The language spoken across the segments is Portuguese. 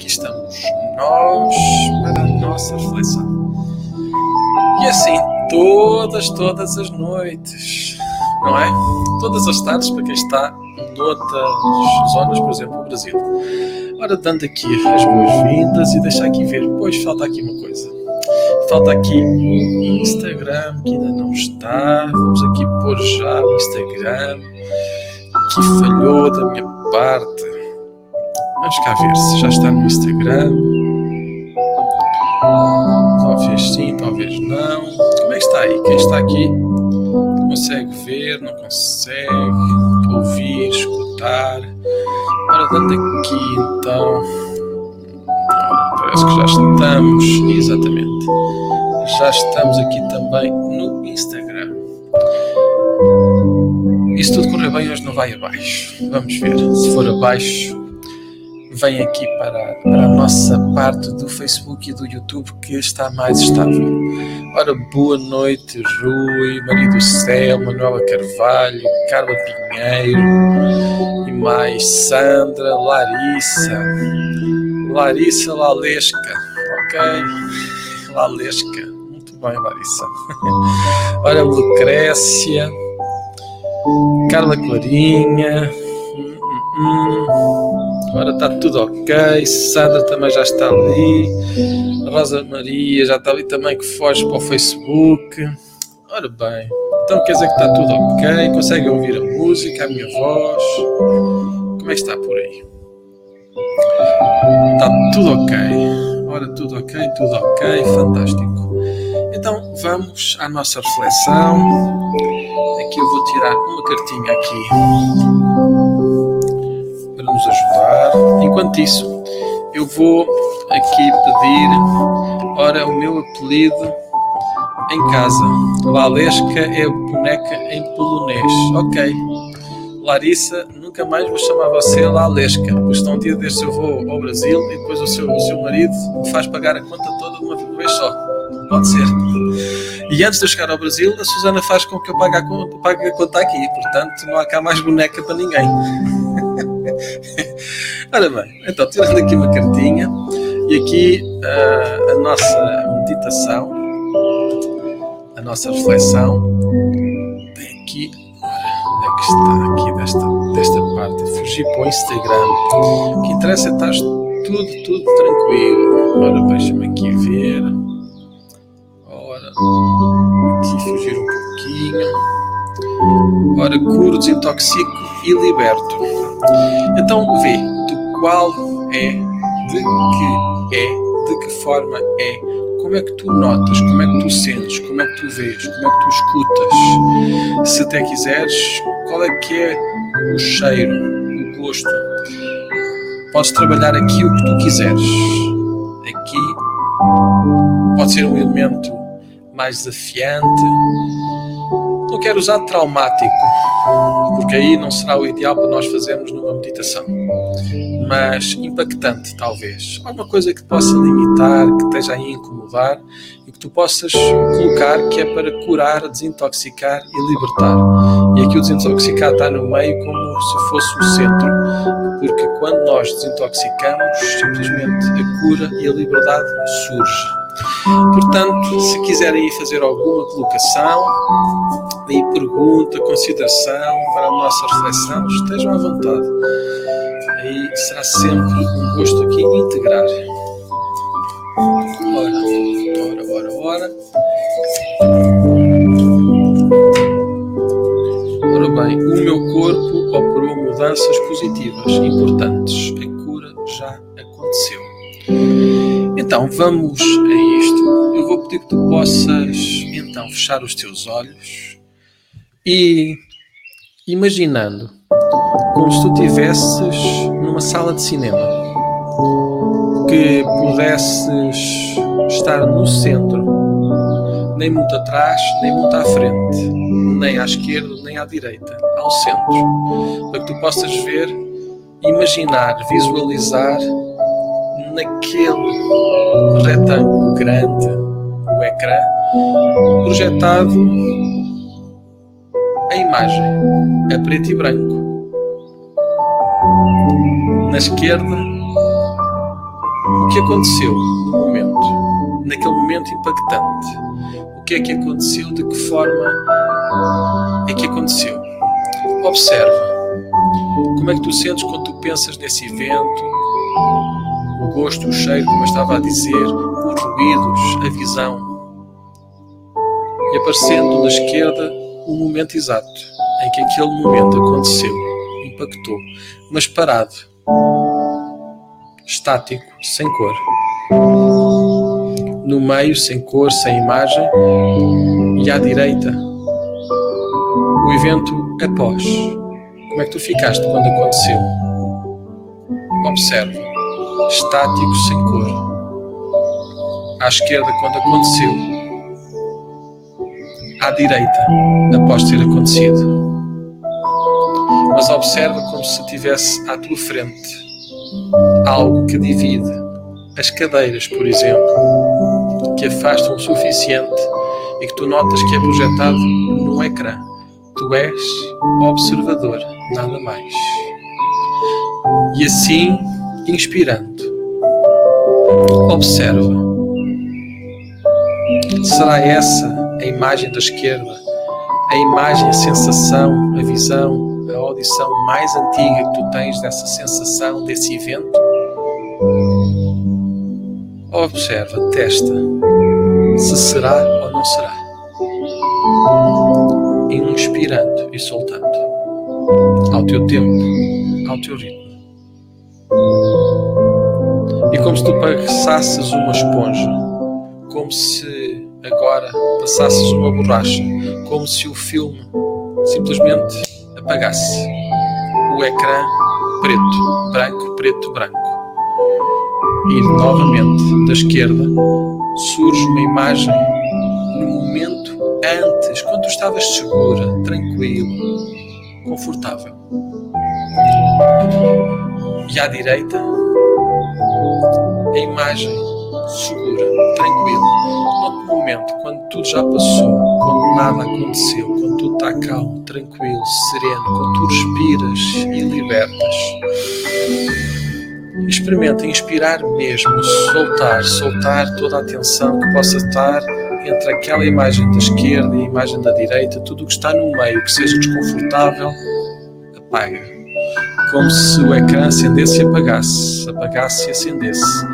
aqui estamos nós para a nossa reflexão. E assim, todas, todas as noites, não é? Todas as tardes para quem está noutras zonas, por exemplo, o Brasil. Ora, dando aqui as boas-vindas e deixar aqui ver, pois falta aqui uma coisa. Falta aqui o Instagram que ainda não está. Vamos aqui pôr já o Instagram que falhou da minha parte. Vamos cá ver se já está no Instagram. Talvez sim, talvez não. Como é que está aí? Quem está aqui consegue ver, não consegue ouvir, escutar. Ora, dando aqui então. Parece que já estamos, exatamente. Já estamos aqui também no Instagram. E se tudo correr bem, hoje não vai abaixo. Vamos ver. Se for abaixo, vem aqui para, para a nossa parte do Facebook e do YouTube que está mais estável. Ora, boa noite, Rui, Maria do Céu, Manuela Carvalho, Carla Pinheiro e mais Sandra, Larissa, Larissa Lalesca, ok? Lalesca, muito bem, Larissa. Ora, Lucrécia, Carla Clarinha. Hum, hum, hum. Agora está tudo ok. Sandra também já está ali. Rosa Maria já está ali também que foge para o Facebook. Ora bem, então quer dizer que está tudo ok? Conseguem ouvir a música, a minha voz? Como é que está por aí? Está tudo ok. Ora, tudo ok, tudo ok, fantástico. Então vamos à nossa reflexão. Aqui eu vou tirar uma cartinha aqui. Enquanto isso, eu vou aqui pedir, ora, o meu apelido em casa. Lalesca é boneca em polonês. Ok. Larissa, nunca mais vou chamar você Lalesca, porque estão um dia deste eu vou ao Brasil e depois o seu, o seu marido me faz pagar a conta toda de uma vez só. Pode ser. E antes de eu chegar ao Brasil, a Susana faz com que eu pague a pague a conta aqui. Portanto, não há cá mais boneca para ninguém. Ora bem, então tirando aqui uma cartinha e aqui uh, a nossa meditação, a nossa reflexão, tem aqui, onde é que está aqui desta, desta parte? Fugir para o Instagram. O que interessa é estar tudo, tudo tranquilo. Ora, deixa-me aqui ver. Ora, aqui fugir um pouquinho. Ora, curo, desintoxico e liberto. Então, vê de qual é, de que é, de que forma é, como é que tu notas, como é que tu sentes, como é que tu vês, como é que tu escutas. Se até quiseres, qual é que é o cheiro, o gosto. Podes trabalhar aqui o que tu quiseres. Aqui pode ser um elemento mais desafiante. Não quero usar traumático, porque aí não será o ideal para nós fazermos numa meditação. Mas impactante, talvez. Alguma coisa que te possa limitar, que esteja a incomodar e que tu possas colocar que é para curar, desintoxicar e libertar. E aqui o desintoxicar está no meio como se fosse o centro, porque quando nós desintoxicamos, simplesmente a cura e a liberdade surge. Portanto, se quiserem fazer alguma colocação, pergunta, consideração para a nossa reflexão, estejam à vontade. Será sempre um gosto aqui integrar. Ora, ora, ora, ora. Ora bem, o meu corpo operou mudanças positivas, importantes. A cura já aconteceu. Então vamos a isto. Eu vou pedir que tu possas então fechar os teus olhos e imaginando como se tu estivesses numa sala de cinema que pudesses estar no centro, nem muito atrás, nem muito à frente, nem à esquerda, nem à direita, ao centro, para que tu possas ver, imaginar, visualizar naquele retângulo grande, o ecrã, projetado a imagem, a preto e branco. Na esquerda, o que aconteceu no momento, naquele momento impactante. O que é que aconteceu, de que forma é que aconteceu. Observa como é que tu sentes quando tu pensas nesse evento, o gosto, o cheiro, como eu estava a dizer, os ruídos, a visão. E aparecendo na esquerda o momento exato em que aquele momento aconteceu, impactou, mas parado, estático, sem cor. No meio, sem cor, sem imagem, e à direita, o evento após. Como é que tu ficaste quando aconteceu? Observa, estático, sem cor. À esquerda, quando aconteceu. À direita, após ter acontecido mas observa como se tivesse à tua frente algo que divide as cadeiras, por exemplo, que afastam o suficiente e que tu notas que é projetado num ecrã. Tu és observador, nada mais. E assim, inspirando, observa. Será essa a imagem da esquerda, a imagem, a sensação, a visão, a audição mais antiga que tu tens dessa sensação, desse evento? Observa, testa, se será ou não será. Inspirando e soltando, ao teu tempo, ao teu ritmo. E como se tu passasses uma esponja, como se agora passasses uma borracha, como se o filme simplesmente apagasse o ecrã preto, branco, preto, branco. E novamente da esquerda surge uma imagem no momento antes, quando tu estavas segura, tranquilo, confortável. E à direita, a imagem segura, tranquila, no momento, quando tudo já passou, quando nada aconteceu, quando tudo está calmo, tranquilo, sereno, quando tu respiras e libertas. Experimenta inspirar mesmo, soltar, soltar toda a tensão que possa estar entre aquela imagem da esquerda e a imagem da direita, tudo o que está no meio que seja desconfortável, apaga. Como se o ecrã acendesse e apagasse, apagasse e acendesse,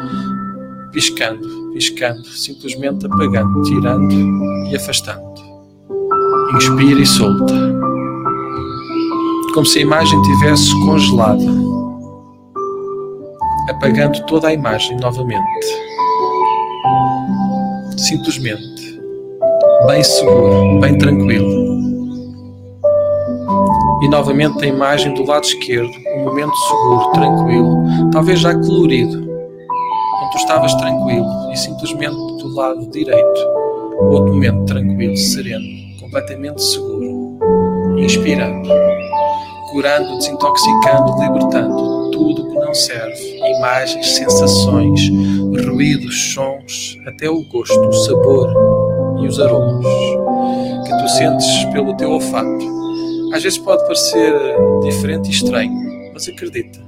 piscando, piscando, simplesmente apagando, tirando e afastando. Inspira e solta. Como se a imagem tivesse congelada, apagando toda a imagem novamente. Simplesmente, bem seguro, bem tranquilo. E novamente a imagem do lado esquerdo, um momento seguro, tranquilo, talvez já colorido, onde tu estavas tranquilo e simplesmente do lado direito, outro momento tranquilo, sereno completamente seguro, inspirando, curando, desintoxicando, libertando tudo que não serve, imagens, sensações, ruídos, sons, até o gosto, o sabor e os aromas que tu sentes pelo teu olfato. Às vezes pode parecer diferente e estranho, mas acredita,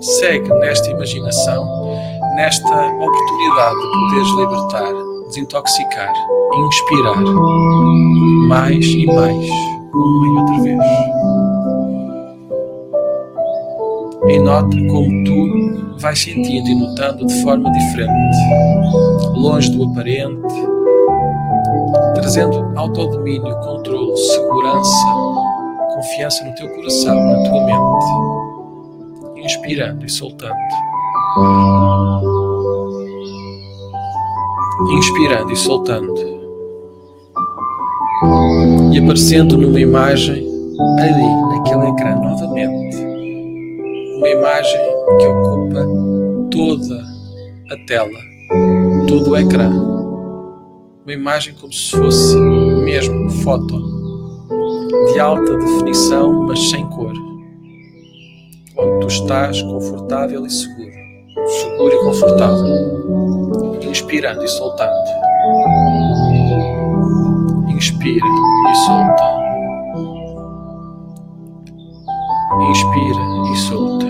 segue nesta imaginação, nesta oportunidade de poderes libertar, desintoxicar, inspirar mais e mais, uma e outra vez. E nota como tu vais sentindo e notando de forma diferente, longe do aparente, trazendo autodomínio, controle, segurança, confiança no teu coração, na tua mente, inspirando e soltando. Inspirando e soltando e aparecendo numa imagem ali, naquele ecrã, novamente. Uma imagem que ocupa toda a tela, todo o ecrã. Uma imagem como se fosse mesmo foto, de alta definição, mas sem cor. Onde tu estás confortável e seguro, seguro e confortável, inspirando e soltando Inspira e solta. Inspira e solta.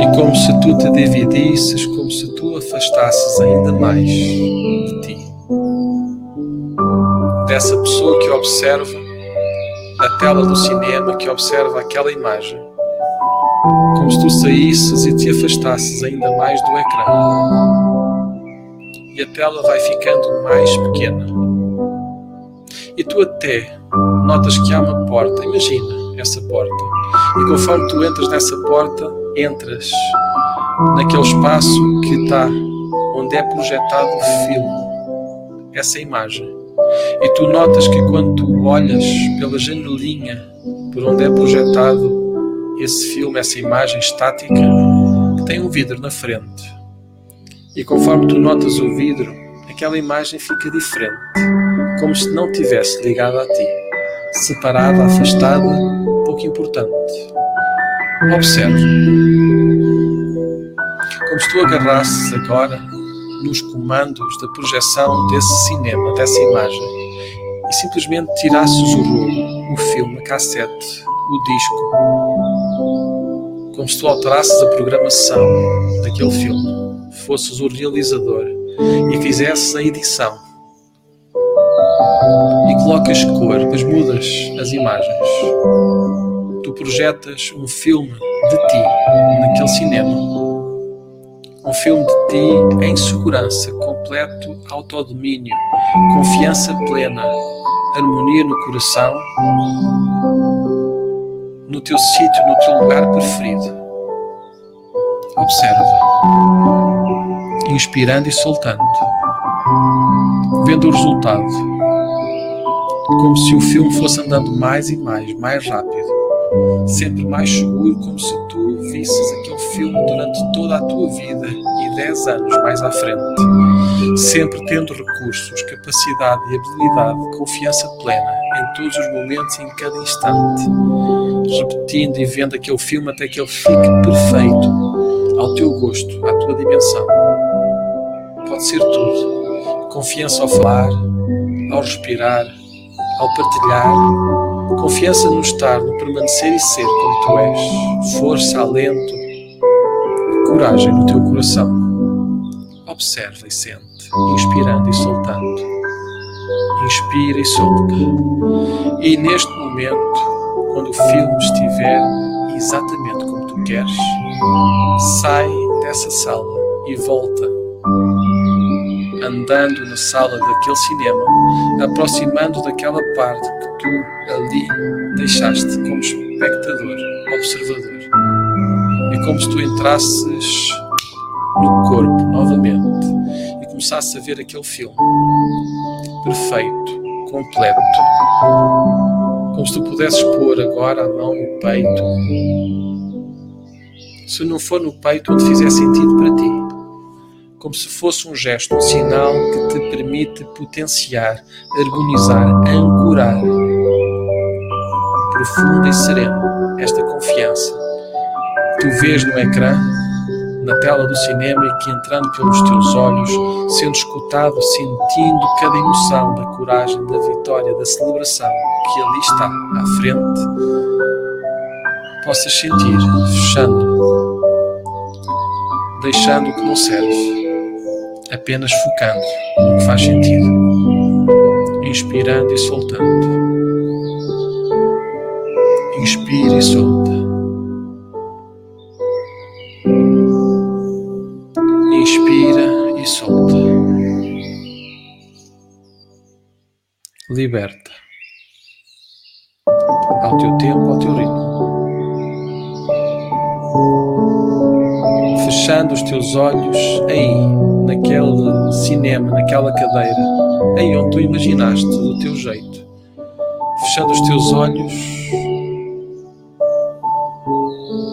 E como se tu te dividisses, como se tu afastasses ainda mais. Dessa pessoa que observa a tela do cinema, que observa aquela imagem. Como se tu saísses e te afastasses ainda mais do ecrã. E a tela vai ficando mais pequena. E tu até notas que há uma porta. Imagina essa porta. E conforme tu entras nessa porta, entras naquele espaço que está onde é projetado o filme, essa imagem. E tu notas que quando tu olhas pela janelinha por onde é projetado esse filme, essa imagem estática, que tem um vidro na frente. E conforme tu notas o vidro, aquela imagem fica diferente, como se não tivesse ligada a ti, separada, afastada, pouco importante. Observe. Como se tu agarrasses agora nos comandos da projeção desse cinema, dessa imagem, e simplesmente tirasses o rolo, o filme, a cassete, o disco, como se tu alterasses a programação daquele filme, fosses o realizador e fizesses a edição e colocas cor, depois mudas as imagens. Tu projetas um filme de ti naquele cinema um filme de ti em segurança, completo autodomínio, confiança plena, harmonia no coração, no teu sítio, no teu lugar preferido. Observa, inspirando e soltando, vendo o resultado, como se o filme fosse andando mais e mais, mais rápido, sempre mais seguro, como se tu visses filme durante toda a tua vida e 10 anos mais à frente, sempre tendo recursos, capacidade e habilidade, confiança plena em todos os momentos e em cada instante, repetindo e vendo aquele filme até que ele fique perfeito ao teu gosto, à tua dimensão. Pode ser tudo. Confiança ao falar, ao respirar, ao partilhar, confiança no estar, no permanecer e ser como tu és, força, alento, coragem no teu coração. Observa e sente, inspirando e soltando. Inspira e solta. E neste momento, quando o filme estiver exatamente como tu queres, sai dessa sala e volta andando na sala daquele cinema, aproximando daquela parte que tu ali deixaste como espectador, observador. Como se tu entrasses no corpo novamente e começasses a ver aquele filme perfeito, completo. Como se tu pudesses pôr agora a mão no peito. Se não for no peito onde fizer sentido para ti como se fosse um gesto, um sinal que te permite potenciar, harmonizar, ancorar profunda e serena esta confiança tu vês no ecrã, na tela do cinema e que entrando pelos teus olhos, sendo escutado, sentindo cada emoção da coragem, da vitória, da celebração que ali está à frente, possas sentir, fechando, deixando o que não serve apenas focando no que faz sentido, inspirando e soltando. Inspira e solta. E solta. Liberta. Ao teu tempo, ao teu ritmo. Fechando os teus olhos aí naquele cinema, naquela cadeira, em onde tu imaginaste do teu jeito, fechando os teus olhos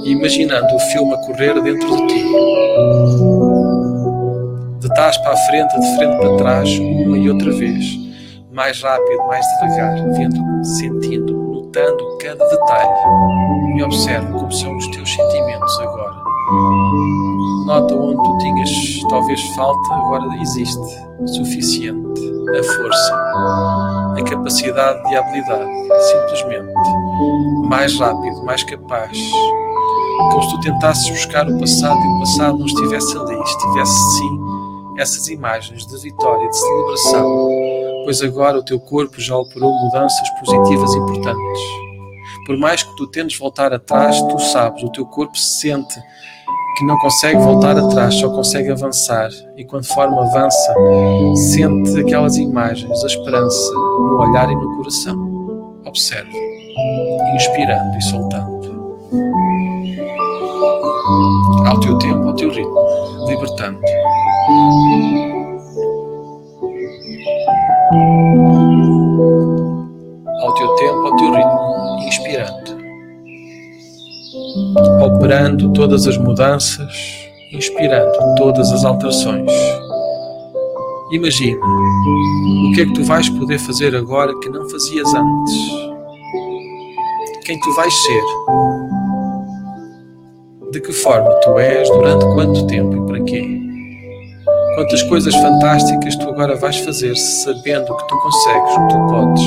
imaginando o filme a correr dentro de ti. De trás para a frente, de frente para trás, uma e outra vez, mais rápido, mais devagar, vendo, sentindo, notando cada detalhe e observa como são os teus sentimentos agora. Nota onde tu tinhas talvez falta, agora existe suficiente a força, a capacidade e a habilidade, simplesmente mais rápido, mais capaz, como se tu tentasses buscar o passado e o passado não estivesse ali, estivesse sim essas imagens de vitória, de celebração, pois agora o teu corpo já operou mudanças positivas importantes. Por mais que tu tentes voltar atrás, tu sabes, o teu corpo sente que não consegue voltar atrás, só consegue avançar. E conforme avança, sente aquelas imagens, a esperança no olhar e no coração. Observe, inspirando e soltando. Ao teu tempo, ao teu ritmo, libertando. Ao teu tempo, ao teu ritmo, inspirando operando todas as mudanças, inspirando todas as alterações. Imagina o que é que tu vais poder fazer agora que não fazias antes. Quem tu vais ser. De que forma tu és, durante quanto tempo e para quê? Quantas coisas fantásticas tu agora vais fazer sabendo que tu consegues, que tu podes,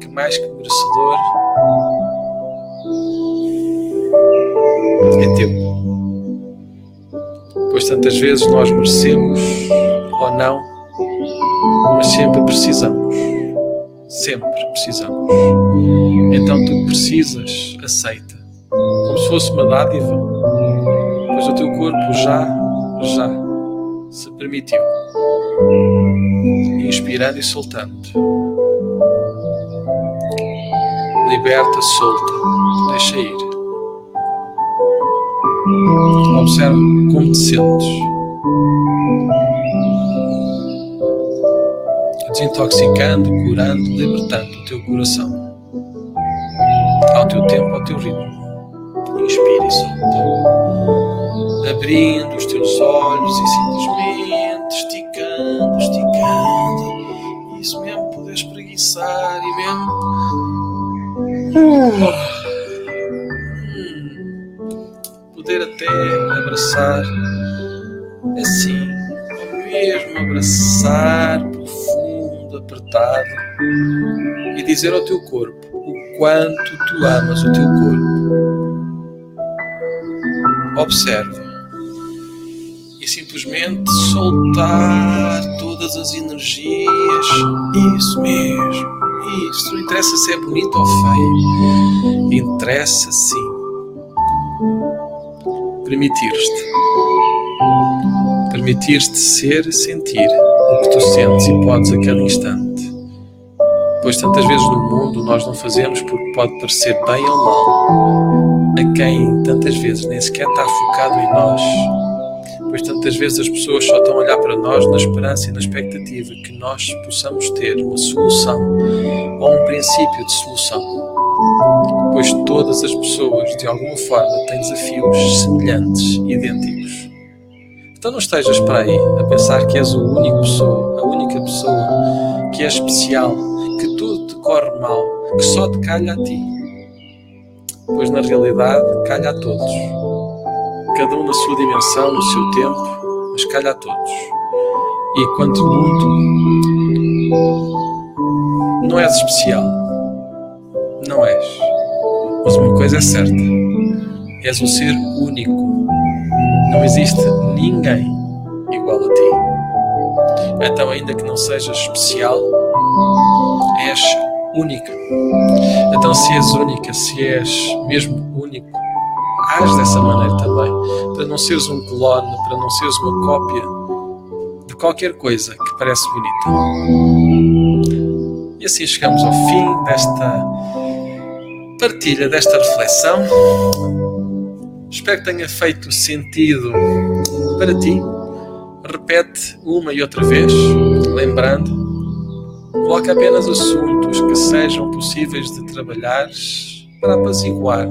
que mais que merecedor é teu. Pois tantas vezes nós merecemos ou não, mas sempre precisamos. Sempre precisamos. Então tu precisas, aceita. Como se fosse uma dádiva. Pois o teu corpo já, já se permitiu. Inspirando e soltando. Liberta, solta, deixa ir. Observe como te sentes. Desintoxicando, curando, libertando o teu coração. Ao teu tempo, ao teu ritmo. Inspira e solta. Abrindo os teus olhos e simplesmente esticando, esticando. Isso mesmo, poder espreguiçar e mesmo. Uh. poder até abraçar assim, mesmo abraçar profundo, apertado e dizer ao teu corpo o quanto tu amas o teu corpo. Observa simplesmente soltar todas as energias. Isso mesmo. Isso, não interessa se é bonito ou feio. Interessa sim permitir-te. Permitir-te ser e sentir o que tu sentes e podes a cada instante. Pois tantas vezes no mundo nós não fazemos porque pode parecer bem ou mal a quem tantas vezes nem sequer está focado em nós. Pois tantas vezes as pessoas só estão a olhar para nós na esperança e na expectativa que nós possamos ter uma solução ou um princípio de solução pois todas as pessoas, de alguma forma, têm desafios semelhantes, idênticos. Então não estejas para aí a pensar que és o único pessoa, a única pessoa que é especial, que tudo te corre mal, que só te calha a ti. Pois na realidade calha a todos. Cada um na sua dimensão, no seu tempo, mas calha a todos. E quanto muito, não és especial. Não és. Mas uma coisa é certa: és um ser único. Não existe ninguém igual a ti. Então, ainda que não sejas especial, és única. Então, se és única, se és mesmo único, age dessa maneira também, para não seres um clone, para não seres uma cópia de qualquer coisa que parece bonita. E assim chegamos ao fim desta partilha desta reflexão. Espero que tenha feito sentido para ti. Repete uma e outra vez, lembrando, coloca apenas assuntos que sejam possíveis de trabalhar para apaziguar.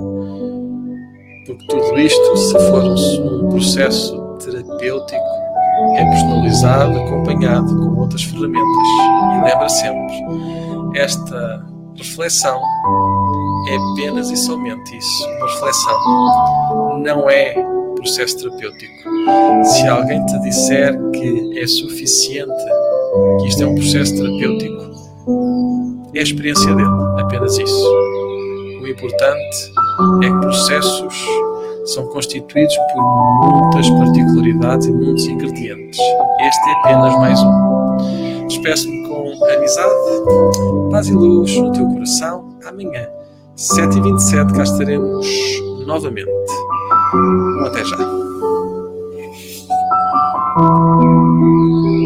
Porque tudo isto, se for um processo terapêutico, é personalizado, acompanhado com outras ferramentas. E lembra sempre, esta reflexão é apenas e somente isso, uma reflexão. Não é processo terapêutico. Se alguém te disser que é suficiente, que isto é um processo terapêutico, é a experiência dele, apenas isso. O importante é que processos são constituídos por muitas particularidades e muitos ingredientes. Este é apenas mais um. Despeço-me com amizade, paz e luz no teu coração. Amanhã, 7h27, cá estaremos novamente. Até já.